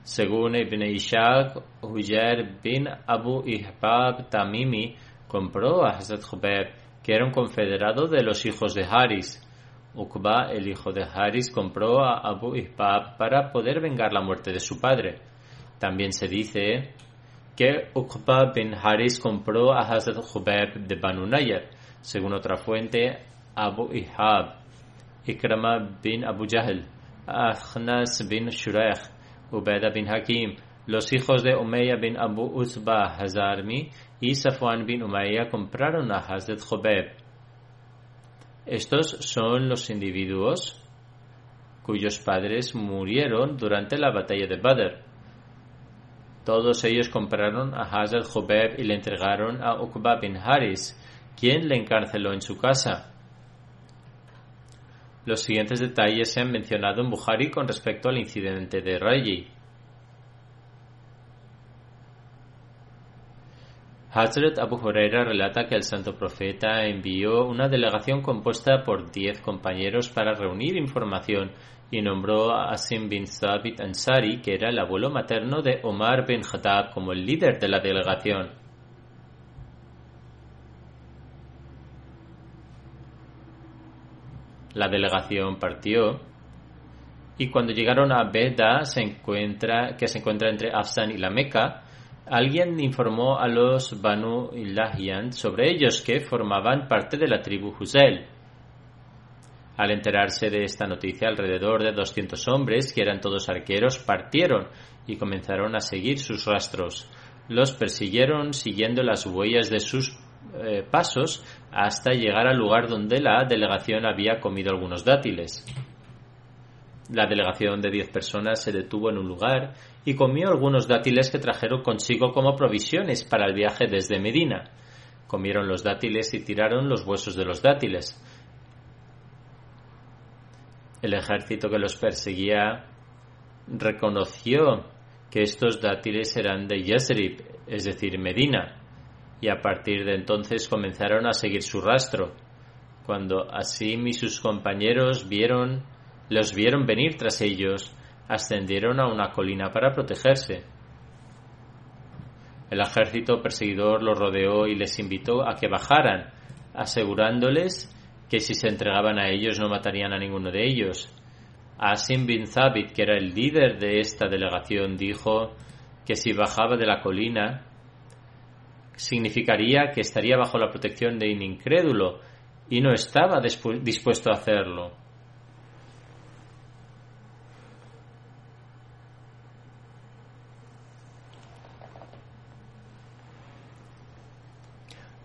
Según Ibn Ishaq, Hujar bin Abu Ihbab Tamimi compró a Hazrat Jubeb, que era un confederado de los hijos de Haris. Uqba, el hijo de Haris, compró a Abu Ihbab para poder vengar la muerte de su padre. También se dice que Uqba bin Haris compró a Hazrat Jubeb de Banu Nayar. Según otra fuente, Abu Ihab, Ikrama bin Abu Jahl, Akhnas bin Shuraih, Ubeda bin Hakim, los hijos de Umayya bin Abu Uzba Hazarmi y Safwan bin Umayya compraron a Hazrat Jubeb. Estos son los individuos cuyos padres murieron durante la batalla de Badr. Todos ellos compraron a Hazrat Jubeb y le entregaron a Uqba bin Haris, quien le encarceló en su casa. Los siguientes detalles se han mencionado en Bukhari con respecto al incidente de Rayi. Hazrat Abu Huraira relata que el santo profeta envió una delegación compuesta por diez compañeros para reunir información y nombró a Asim bin Sabit Ansari, que era el abuelo materno de Omar bin Khattab, como el líder de la delegación. La delegación partió y cuando llegaron a Beda, se encuentra, que se encuentra entre Afsan y la Meca, alguien informó a los Banu Ilahian sobre ellos que formaban parte de la tribu Huzel. Al enterarse de esta noticia, alrededor de 200 hombres, que eran todos arqueros, partieron y comenzaron a seguir sus rastros. Los persiguieron siguiendo las huellas de sus eh, pasos hasta llegar al lugar donde la delegación había comido algunos dátiles. La delegación de diez personas se detuvo en un lugar y comió algunos dátiles que trajeron consigo como provisiones para el viaje desde Medina. Comieron los dátiles y tiraron los huesos de los dátiles. El ejército que los perseguía reconoció que estos dátiles eran de Yasrib, es decir, Medina, y a partir de entonces comenzaron a seguir su rastro. Cuando Asim y sus compañeros vieron, los vieron venir tras ellos, ascendieron a una colina para protegerse. El ejército perseguidor los rodeó y les invitó a que bajaran, asegurándoles que si se entregaban a ellos no matarían a ninguno de ellos. Asim bin Zabit, que era el líder de esta delegación, dijo que si bajaba de la colina significaría que estaría bajo la protección de un incrédulo y no estaba dispuesto a hacerlo.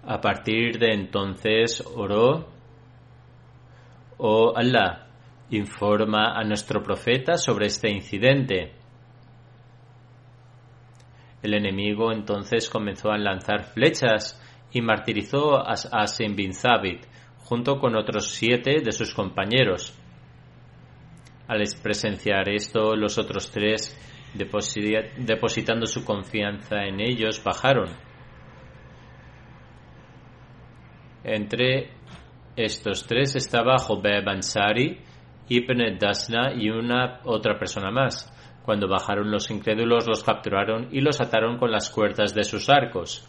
A partir de entonces oró Oh Allah, informa a nuestro profeta sobre este incidente. El enemigo entonces comenzó a lanzar flechas y martirizó a Asim bin Zabit junto con otros siete de sus compañeros. Al presenciar esto, los otros tres, depositando su confianza en ellos, bajaron. Entre estos tres estaba Jobeb Ansari, Ibn Dasna y una otra persona más. Cuando bajaron los incrédulos los capturaron y los ataron con las cuerdas de sus arcos.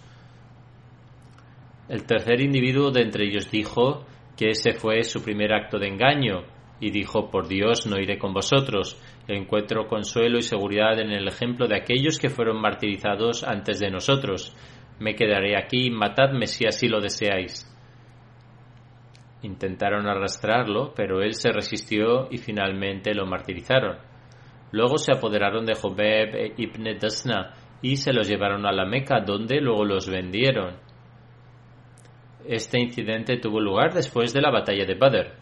El tercer individuo de entre ellos dijo que ese fue su primer acto de engaño y dijo, por Dios, no iré con vosotros. Encuentro consuelo y seguridad en el ejemplo de aquellos que fueron martirizados antes de nosotros. Me quedaré aquí, matadme si así lo deseáis. Intentaron arrastrarlo, pero él se resistió y finalmente lo martirizaron. Luego se apoderaron de Jobeb e ibn Dasna y se los llevaron a la Meca, donde luego los vendieron. Este incidente tuvo lugar después de la batalla de Badr.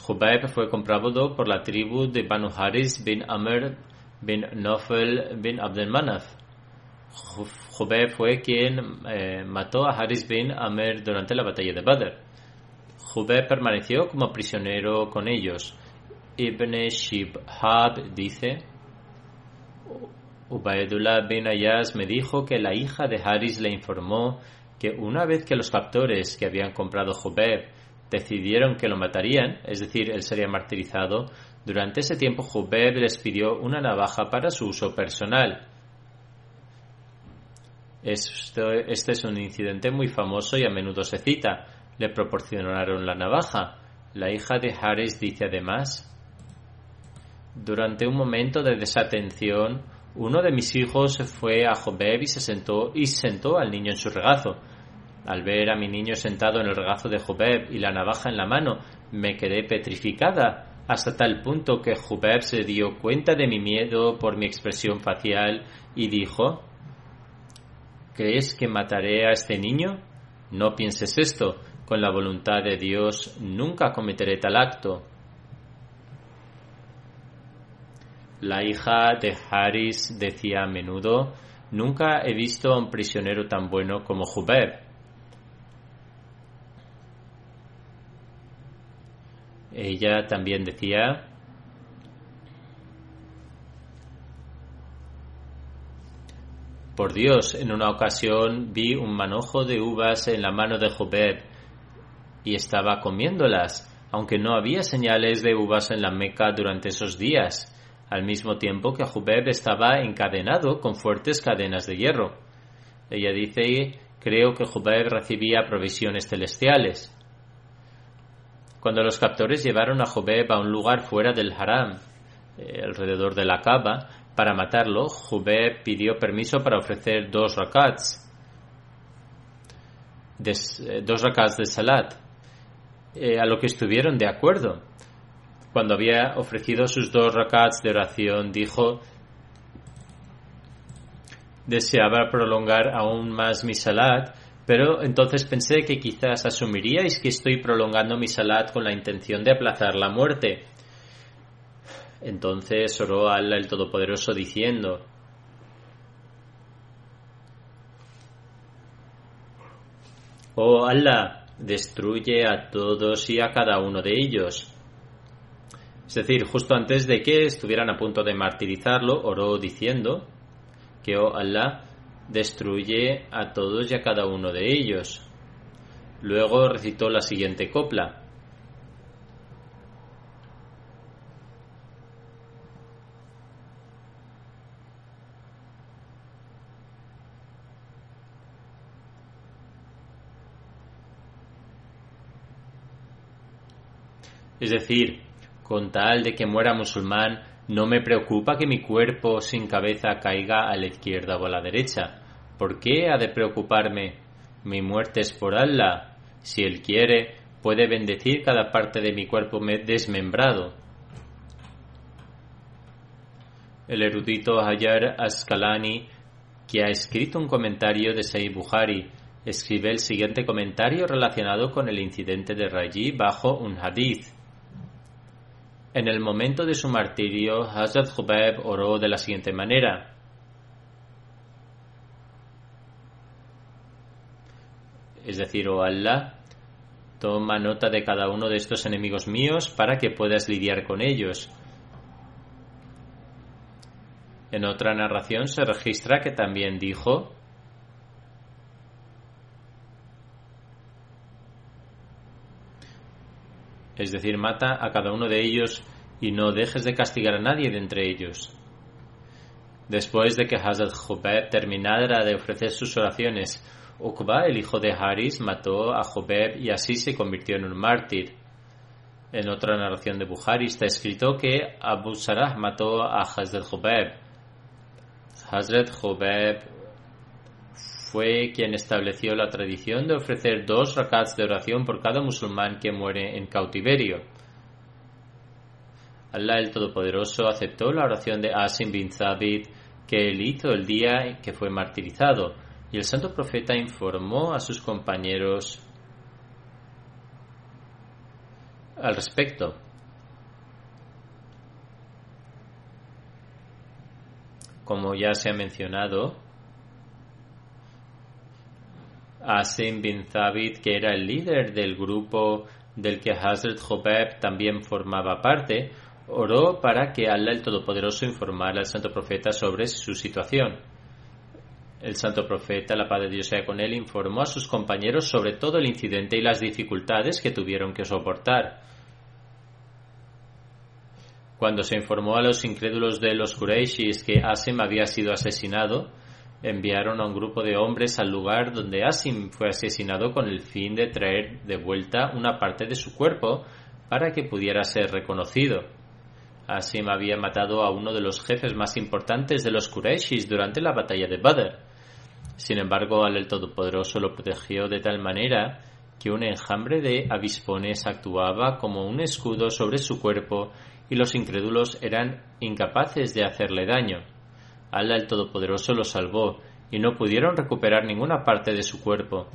Jobeb fue comprado por la tribu de Banu Haris bin Amr bin Nofel bin Abdelmanaf. Jubeb fue quien eh, mató a Haris bin Amer durante la batalla de Badr. Jubeb permaneció como prisionero con ellos. Ibn Shibhab dice, Ubaidullah bin Ayaz me dijo que la hija de Haris le informó que una vez que los captores que habían comprado Jubeb decidieron que lo matarían, es decir, él sería martirizado, durante ese tiempo Jubeb les pidió una navaja para su uso personal. Este, es un incidente muy famoso y a menudo se cita. Le proporcionaron la navaja. La hija de Haris dice además, durante un momento de desatención, uno de mis hijos fue a Jobeb y se sentó y sentó al niño en su regazo. Al ver a mi niño sentado en el regazo de Jobeb y la navaja en la mano, me quedé petrificada hasta tal punto que Jobeb se dio cuenta de mi miedo por mi expresión facial y dijo ¿Crees que mataré a este niño? No pienses esto. Con la voluntad de Dios nunca cometeré tal acto. La hija de Haris decía a menudo, nunca he visto a un prisionero tan bueno como Jubeb. Ella también decía, Por Dios, en una ocasión vi un manojo de uvas en la mano de Jobeb y estaba comiéndolas, aunque no había señales de uvas en la Meca durante esos días, al mismo tiempo que Jubeb estaba encadenado con fuertes cadenas de hierro. Ella dice, creo que Jubeb recibía provisiones celestiales. Cuando los captores llevaron a Jubeb a un lugar fuera del haram, eh, alrededor de la Kaaba, para matarlo, Jubeb pidió permiso para ofrecer dos rakats, eh, dos rakats de salat, eh, a lo que estuvieron de acuerdo. Cuando había ofrecido sus dos rakats de oración, dijo, deseaba prolongar aún más mi salat, pero entonces pensé que quizás asumiríais que estoy prolongando mi salat con la intención de aplazar la muerte. Entonces oró a Allah el Todopoderoso diciendo, Oh Allah, destruye a todos y a cada uno de ellos. Es decir, justo antes de que estuvieran a punto de martirizarlo, oró diciendo que, oh Allah, destruye a todos y a cada uno de ellos. Luego recitó la siguiente copla. Es decir, con tal de que muera musulmán, no me preocupa que mi cuerpo sin cabeza caiga a la izquierda o a la derecha. ¿Por qué ha de preocuparme? Mi muerte es por Allah. Si Él quiere, puede bendecir cada parte de mi cuerpo desmembrado. El erudito Hayar Askalani, que ha escrito un comentario de Sayyid Bukhari, escribe el siguiente comentario relacionado con el incidente de Raji bajo un hadith. En el momento de su martirio, Hazrat Jubeb oró de la siguiente manera. Es decir, oh Allah, toma nota de cada uno de estos enemigos míos para que puedas lidiar con ellos. En otra narración se registra que también dijo, es decir, mata a cada uno de ellos y no dejes de castigar a nadie de entre ellos. Después de que Hazrat Jobeb terminara de ofrecer sus oraciones, Uqba, el hijo de Haris, mató a Jobeb y así se convirtió en un mártir. En otra narración de Bukhari está escrito que Abu Sarah mató a Hazrat Jobeb. Hazrat Jobeb fue quien estableció la tradición de ofrecer dos rakats de oración por cada musulmán que muere en cautiverio. Allah el Todopoderoso aceptó la oración de Asim bin Zabid que él hizo el día que fue martirizado, y el santo profeta informó a sus compañeros al respecto. Como ya se ha mencionado, Asim bin Zabid, que era el líder del grupo del que Hazrat Jobeb también formaba parte, oró para que Allah el Todopoderoso informara al santo profeta sobre su situación. El santo profeta, la paz de Dios sea con él, informó a sus compañeros sobre todo el incidente y las dificultades que tuvieron que soportar. Cuando se informó a los incrédulos de los Qurayshis que Asim había sido asesinado, enviaron a un grupo de hombres al lugar donde Asim fue asesinado con el fin de traer de vuelta una parte de su cuerpo para que pudiera ser reconocido. Asim había matado a uno de los jefes más importantes de los Qurayshis durante la batalla de Badr. Sin embargo, Al el Todopoderoso lo protegió de tal manera que un enjambre de avispones actuaba como un escudo sobre su cuerpo y los incrédulos eran incapaces de hacerle daño. Allah el Todopoderoso lo salvó y no pudieron recuperar ninguna parte de su cuerpo.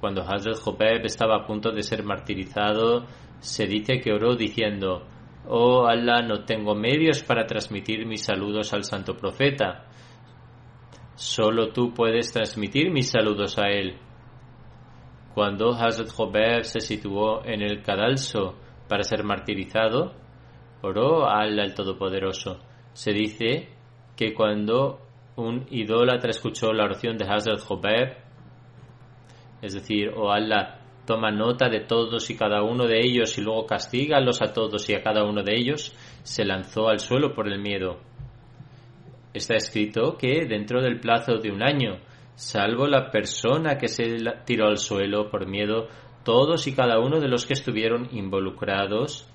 Cuando Hazrat Jobeb estaba a punto de ser martirizado, se dice que oró diciendo, Oh Allah, no tengo medios para transmitir mis saludos al santo profeta. Solo tú puedes transmitir mis saludos a él. Cuando Hazrat Jobeb se situó en el cadalso para ser martirizado, oró a Allah el Todopoderoso. Se dice que cuando un idólatra escuchó la oración de Hazrat Jobeb, es decir, o Allah toma nota de todos y cada uno de ellos y luego castígalos a todos y a cada uno de ellos, se lanzó al suelo por el miedo. Está escrito que dentro del plazo de un año, salvo la persona que se tiró al suelo por miedo, todos y cada uno de los que estuvieron involucrados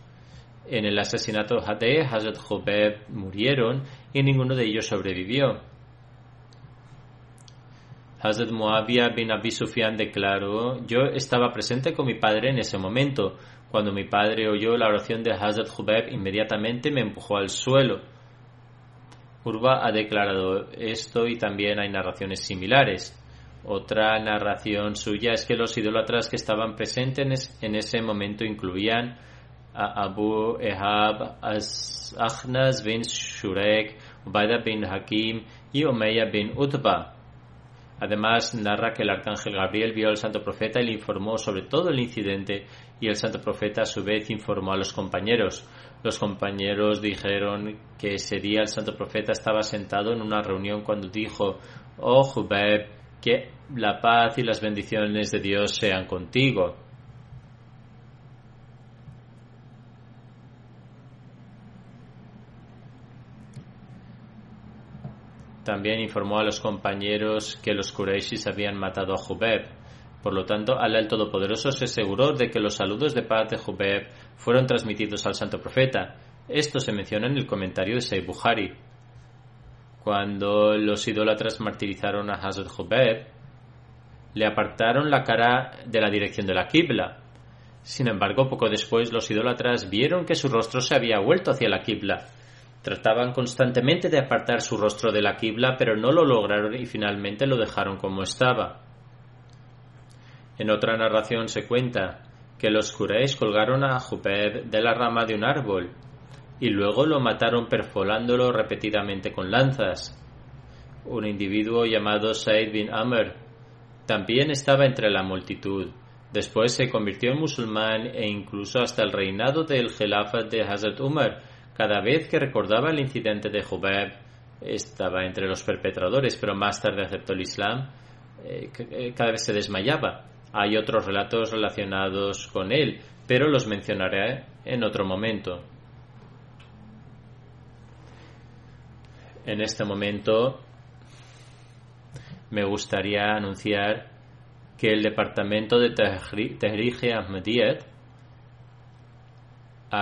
en el asesinato de Hazrat Jobeb murieron y ninguno de ellos sobrevivió. Hazrat Muawiyah bin Abi Sufyan declaró, yo estaba presente con mi padre en ese momento. Cuando mi padre oyó la oración de Hazrat Jubeb, inmediatamente me empujó al suelo. Urba ha declarado esto y también hay narraciones similares. Otra narración suya es que los idólatras que estaban presentes en ese momento incluían a Abu Ehab, Akhnas bin Shurek, Ubaida bin Hakim y Umayya bin Utba. Además, narra que el arcángel Gabriel vio al santo profeta y le informó sobre todo el incidente y el santo profeta a su vez informó a los compañeros. Los compañeros dijeron que ese día el santo profeta estaba sentado en una reunión cuando dijo, Oh Jubeb, que la paz y las bendiciones de Dios sean contigo. También informó a los compañeros que los Qurayshis habían matado a Jubeb. Por lo tanto, Allah el Todopoderoso se aseguró de que los saludos de paz de Jubeb fueron transmitidos al santo profeta. Esto se menciona en el comentario de Sayyid Bukhari. Cuando los idólatras martirizaron a Hazrat Jubeb, le apartaron la cara de la dirección de la Qibla. Sin embargo, poco después los idólatras vieron que su rostro se había vuelto hacia la Qibla Trataban constantemente de apartar su rostro de la quibla, pero no lo lograron y finalmente lo dejaron como estaba. En otra narración se cuenta que los Quraysh colgaron a Jubeb de la rama de un árbol y luego lo mataron perfolándolo repetidamente con lanzas. Un individuo llamado Said bin Amr también estaba entre la multitud. Después se convirtió en musulmán e incluso hasta el reinado del Gelafat de Hazrat Umar cada vez que recordaba el incidente de Jubeb, estaba entre los perpetradores, pero más tarde aceptó el Islam, eh, eh, cada vez se desmayaba. Hay otros relatos relacionados con él, pero los mencionaré en otro momento. En este momento me gustaría anunciar que el departamento de Tehrik Ahmediyat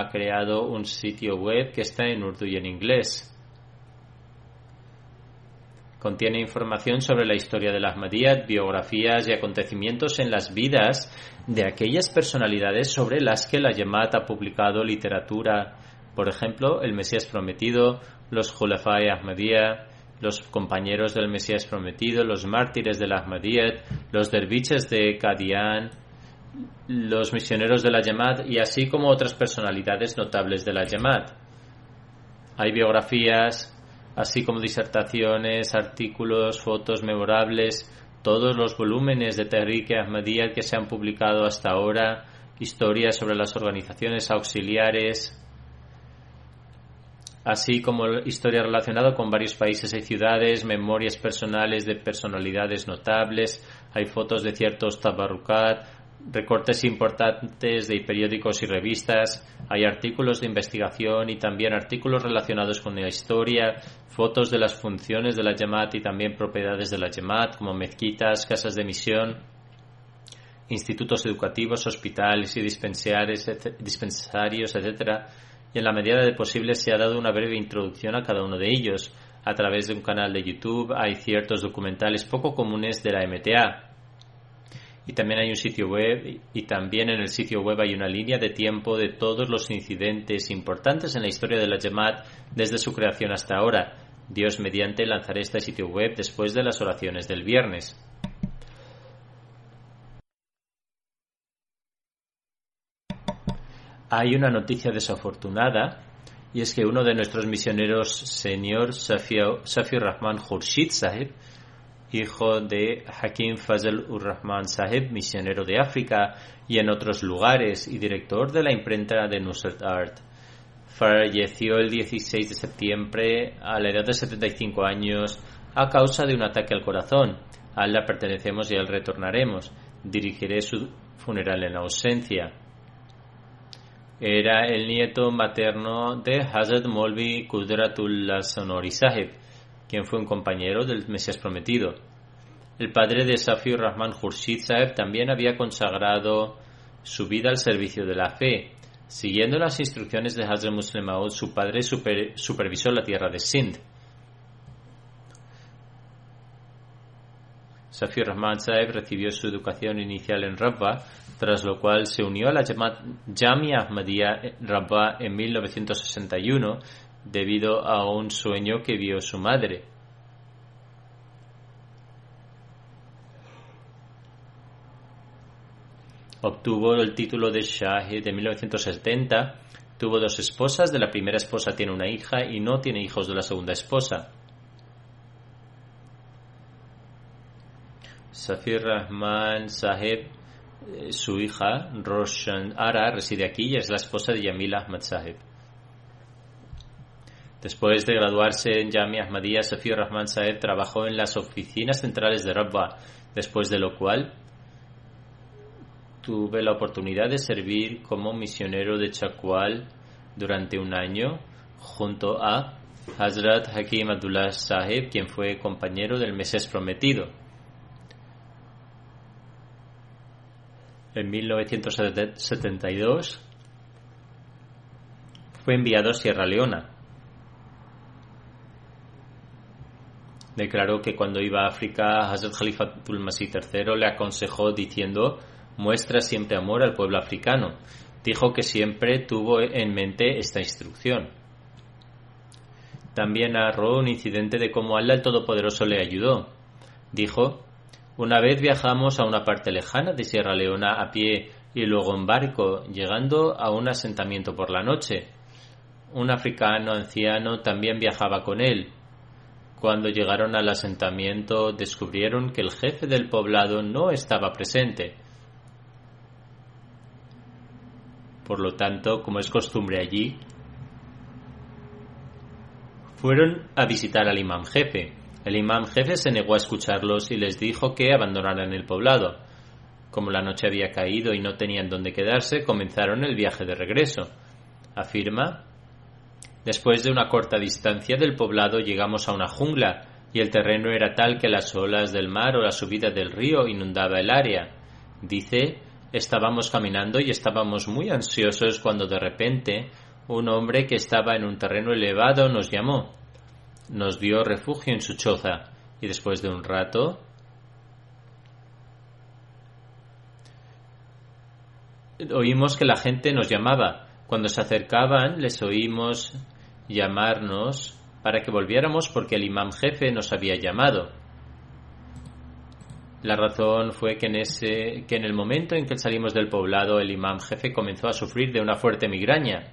ha creado un sitio web que está en urdu y en inglés. Contiene información sobre la historia de la Ahmadiyyat, biografías y acontecimientos en las vidas de aquellas personalidades sobre las que la Yemat ha publicado literatura. Por ejemplo, el Mesías Prometido, los Julafai Ahmadiyya, los compañeros del Mesías Prometido, los mártires de la Ahmadiyyat, los derviches de Qadian, los misioneros de la Yemat y así como otras personalidades notables de la Yemat. Hay biografías, así como disertaciones, artículos, fotos memorables, todos los volúmenes de Tariq Ahmadiyya que se han publicado hasta ahora, historias sobre las organizaciones auxiliares, así como historia relacionada con varios países y ciudades, memorias personales de personalidades notables, hay fotos de ciertos tabarukat, recortes importantes de periódicos y revistas, hay artículos de investigación y también artículos relacionados con la historia, fotos de las funciones de la Yamat y también propiedades de la Yamat como mezquitas, casas de misión, institutos educativos, hospitales y dispensarios, etc. Y en la medida de posible se ha dado una breve introducción a cada uno de ellos. A través de un canal de YouTube hay ciertos documentales poco comunes de la MTA, y también hay un sitio web y también en el sitio web hay una línea de tiempo de todos los incidentes importantes en la historia de la Jamaat desde su creación hasta ahora. Dios mediante lanzaré este sitio web después de las oraciones del viernes. Hay una noticia desafortunada y es que uno de nuestros misioneros, señor Safir Rahman Khurshid Sahib, hijo de Hakim Fazl ur Rahman Sahib, misionero de África y en otros lugares y director de la imprenta de Nusrat Art. Falleció el 16 de septiembre a la edad de 75 años a causa de un ataque al corazón. A la pertenecemos y a retornaremos. Dirigiré su funeral en ausencia. Era el nieto materno de Hazrat Molvi Kudratullah Sonori Sahib, quien fue un compañero del Mesías Prometido. El padre de Safi Rahman Khurshid Sahib también había consagrado su vida al servicio de la fe. Siguiendo las instrucciones de Hazrat Muslim Maud, su padre supervisó la tierra de Sindh. Safi Rahman Sahib recibió su educación inicial en Rabba, tras lo cual se unió a la Jamia Ahmadiyya Rabba en 1961 debido a un sueño que vio su madre. Obtuvo el título de Shahid de 1970. Tuvo dos esposas. De la primera esposa tiene una hija y no tiene hijos de la segunda esposa. Safir Rahman Sahib, eh, su hija, Roshan Ara, reside aquí y es la esposa de Yamil Ahmad Sahib. Después de graduarse en Yami Ahmadiyya, Safir Rahman Sahib trabajó en las oficinas centrales de Rabba, después de lo cual tuve la oportunidad de servir como misionero de Chakwal durante un año junto a Hazrat Hakim Abdullah Sahib, quien fue compañero del Mesías Prometido. En 1972 fue enviado a Sierra Leona. Declaró que cuando iba a África, Hazrat Khalifatul Masih III le aconsejó diciendo muestra siempre amor al pueblo africano. Dijo que siempre tuvo en mente esta instrucción. También narró un incidente de cómo Allah el Todopoderoso le ayudó. Dijo, una vez viajamos a una parte lejana de Sierra Leona a pie y luego en barco, llegando a un asentamiento por la noche. Un africano anciano también viajaba con él. Cuando llegaron al asentamiento descubrieron que el jefe del poblado no estaba presente. Por lo tanto, como es costumbre allí, fueron a visitar al imam jefe. El imam jefe se negó a escucharlos y les dijo que abandonaran el poblado. Como la noche había caído y no tenían dónde quedarse, comenzaron el viaje de regreso. Afirma, después de una corta distancia del poblado llegamos a una jungla y el terreno era tal que las olas del mar o la subida del río inundaba el área. Dice Estábamos caminando y estábamos muy ansiosos cuando de repente un hombre que estaba en un terreno elevado nos llamó. Nos dio refugio en su choza y después de un rato oímos que la gente nos llamaba. Cuando se acercaban les oímos llamarnos para que volviéramos porque el imam jefe nos había llamado. La razón fue que en, ese, que en el momento en que salimos del poblado el imam jefe comenzó a sufrir de una fuerte migraña.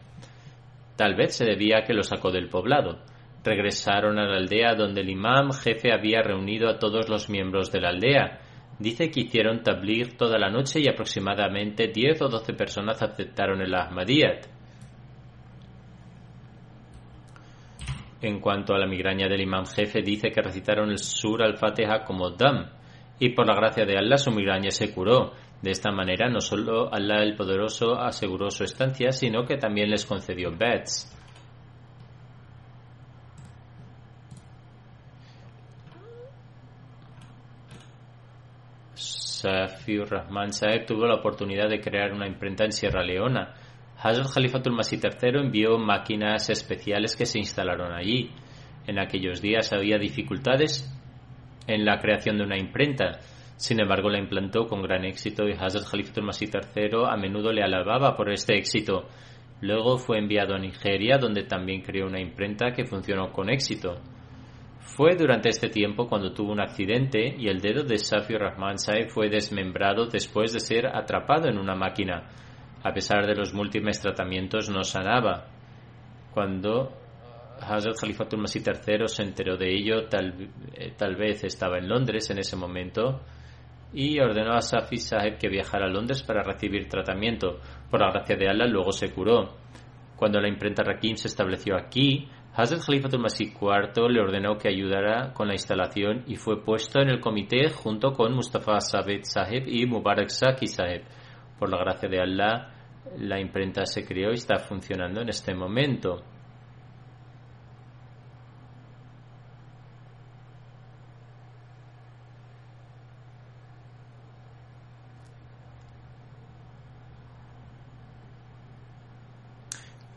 Tal vez se debía a que lo sacó del poblado. Regresaron a la aldea donde el imam jefe había reunido a todos los miembros de la aldea. Dice que hicieron tablir toda la noche y aproximadamente 10 o 12 personas aceptaron el Ahmadiyyat. En cuanto a la migraña del imam jefe, dice que recitaron el sur al-Fatiha como dam, y por la gracia de Allah su migraña se curó. De esta manera no solo Allah el Poderoso aseguró su estancia, sino que también les concedió beds. Safiur Rahman Saeb tuvo la oportunidad de crear una imprenta en Sierra Leona. Hazrat Khalifatul Masih III envió máquinas especiales que se instalaron allí. En aquellos días había dificultades en la creación de una imprenta. Sin embargo, la implantó con gran éxito y Hazrat Khalifatul Masih III a menudo le alababa por este éxito. Luego fue enviado a Nigeria, donde también creó una imprenta que funcionó con éxito. Fue durante este tiempo cuando tuvo un accidente y el dedo de Safi Rahman Saeb fue desmembrado después de ser atrapado en una máquina. A pesar de los múltiples tratamientos no sanaba. Cuando Hazrat Khalifatul Masih III se enteró de ello, tal, eh, tal vez estaba en Londres en ese momento, y ordenó a Safi Saheb que viajara a Londres para recibir tratamiento. Por la gracia de Allah, luego se curó. Cuando la imprenta Rakim se estableció aquí, Hazrat Khalifatul Masih IV le ordenó que ayudara con la instalación y fue puesto en el comité junto con Mustafa Sabed Saheb y Mubarak Saki Saheb. Por la gracia de Allah, la imprenta se creó y está funcionando en este momento.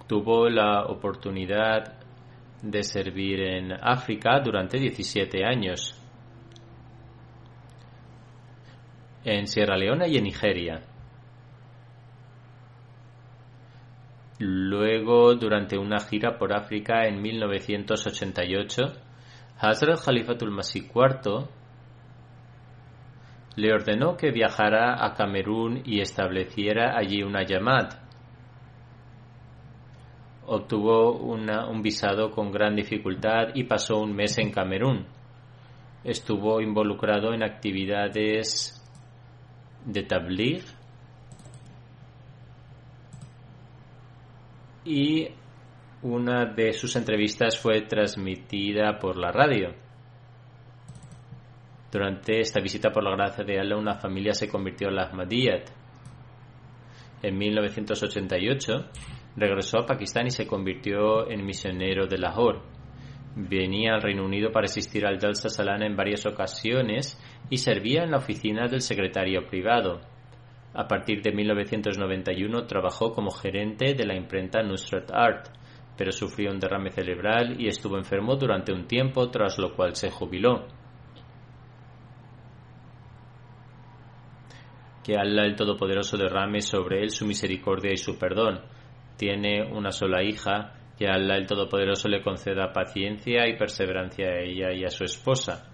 Tuvo la oportunidad de servir en África durante 17 años, en Sierra Leona y en Nigeria. Luego, durante una gira por África en 1988, Hazrat Khalifatul Masih IV le ordenó que viajara a Camerún y estableciera allí una Yamad. Obtuvo un visado con gran dificultad y pasó un mes en Camerún. Estuvo involucrado en actividades de tabligh y una de sus entrevistas fue transmitida por la radio. Durante esta visita por la gracia de Allah, una familia se convirtió en la Ahmadiyyat. En 1988 regresó a Pakistán y se convirtió en misionero de Lahore. Venía al Reino Unido para asistir al Jalsa Salana en varias ocasiones y servía en la oficina del secretario privado. A partir de 1991 trabajó como gerente de la imprenta Nusrat Art, pero sufrió un derrame cerebral y estuvo enfermo durante un tiempo, tras lo cual se jubiló. Que Allah el Todopoderoso derrame sobre él su misericordia y su perdón. Tiene una sola hija, que Allah el Todopoderoso le conceda paciencia y perseverancia a ella y a su esposa.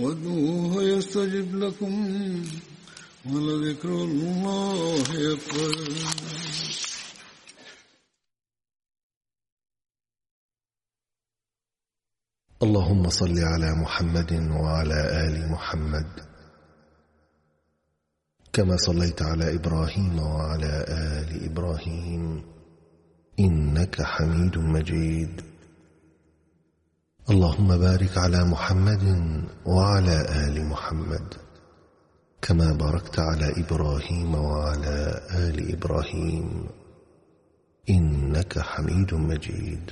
وادعوه يستجب لكم ولذكر الله أكبر. اللهم صل على محمد وعلى آل محمد. كما صليت على إبراهيم وعلى آل إبراهيم. إنك حميد مجيد. اللهم بارك على محمد وعلى آل محمد كما باركت على إبراهيم وعلى آل إبراهيم إنك حميد مجيد.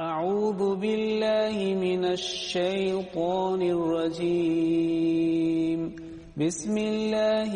أعوذ بالله من الشيطان الرجيم. بسم الله